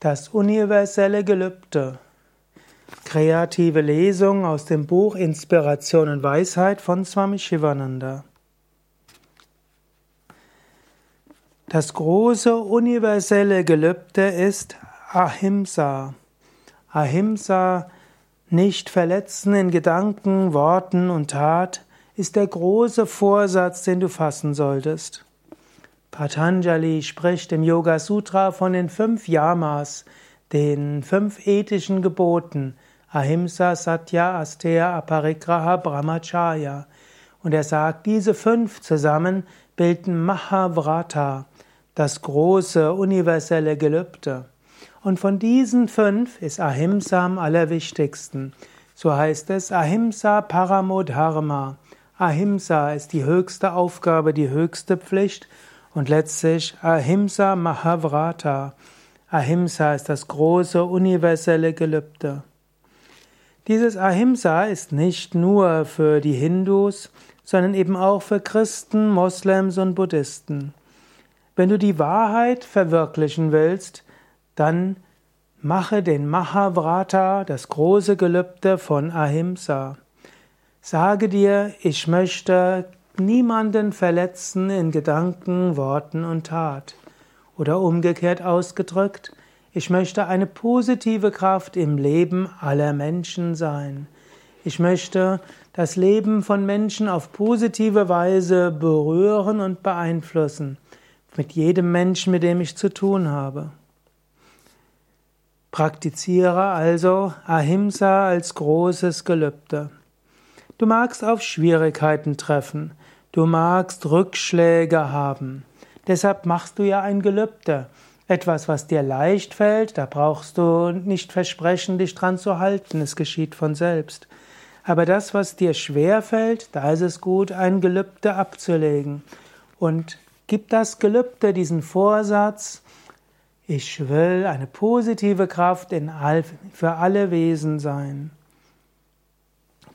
Das universelle Gelübde. Kreative Lesung aus dem Buch Inspiration und Weisheit von Swami Shivananda. Das große universelle Gelübde ist Ahimsa. Ahimsa, nicht verletzen in Gedanken, Worten und Tat, ist der große Vorsatz, den du fassen solltest. Patanjali spricht im Yoga Sutra von den fünf Yamas, den fünf ethischen Geboten, Ahimsa, Satya, Asteya, Aparigraha, Brahmacharya. Und er sagt, diese fünf zusammen bilden Mahavrata, das große universelle Gelübde. Und von diesen fünf ist Ahimsa am allerwichtigsten. So heißt es Ahimsa Paramodharma. Ahimsa ist die höchste Aufgabe, die höchste Pflicht und letztlich Ahimsa Mahavrata. Ahimsa ist das große universelle Gelübde. Dieses Ahimsa ist nicht nur für die Hindus, sondern eben auch für Christen, Moslems und Buddhisten. Wenn du die Wahrheit verwirklichen willst, dann mache den Mahavrata, das große Gelübde von Ahimsa. Sage dir, ich möchte niemanden verletzen in Gedanken, Worten und Tat. Oder umgekehrt ausgedrückt, ich möchte eine positive Kraft im Leben aller Menschen sein. Ich möchte das Leben von Menschen auf positive Weise berühren und beeinflussen, mit jedem Menschen, mit dem ich zu tun habe. Praktiziere also Ahimsa als großes Gelübde. Du magst auf Schwierigkeiten treffen, Du magst Rückschläge haben. Deshalb machst du ja ein Gelübde. Etwas, was dir leicht fällt, da brauchst du nicht versprechen, dich dran zu halten. Es geschieht von selbst. Aber das, was dir schwer fällt, da ist es gut, ein Gelübde abzulegen. Und gib das Gelübde, diesen Vorsatz, ich will eine positive Kraft all, für alle Wesen sein.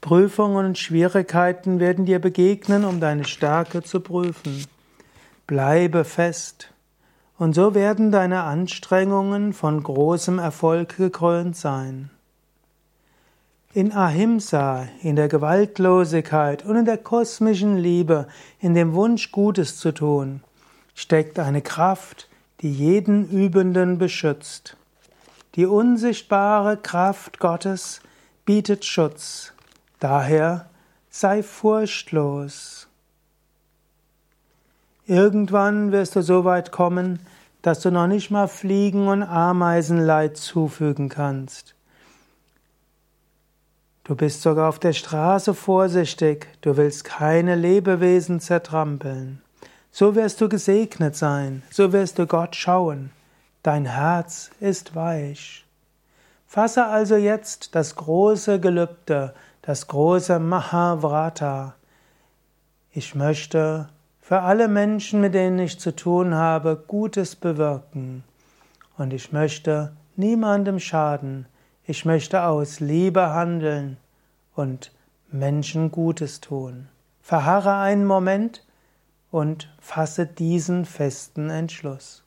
Prüfungen und Schwierigkeiten werden dir begegnen, um deine Stärke zu prüfen. Bleibe fest. Und so werden deine Anstrengungen von großem Erfolg gekrönt sein. In Ahimsa, in der Gewaltlosigkeit und in der kosmischen Liebe, in dem Wunsch Gutes zu tun, steckt eine Kraft, die jeden Übenden beschützt. Die unsichtbare Kraft Gottes bietet Schutz. Daher sei furchtlos. Irgendwann wirst du so weit kommen, dass du noch nicht mal Fliegen und Ameisen Leid zufügen kannst. Du bist sogar auf der Straße vorsichtig, du willst keine Lebewesen zertrampeln. So wirst du gesegnet sein, so wirst du Gott schauen. Dein Herz ist weich. Fasse also jetzt das große Gelübde, das große Mahavrata. Ich möchte für alle Menschen, mit denen ich zu tun habe, Gutes bewirken. Und ich möchte niemandem schaden. Ich möchte aus Liebe handeln und Menschen Gutes tun. Verharre einen Moment und fasse diesen festen Entschluss.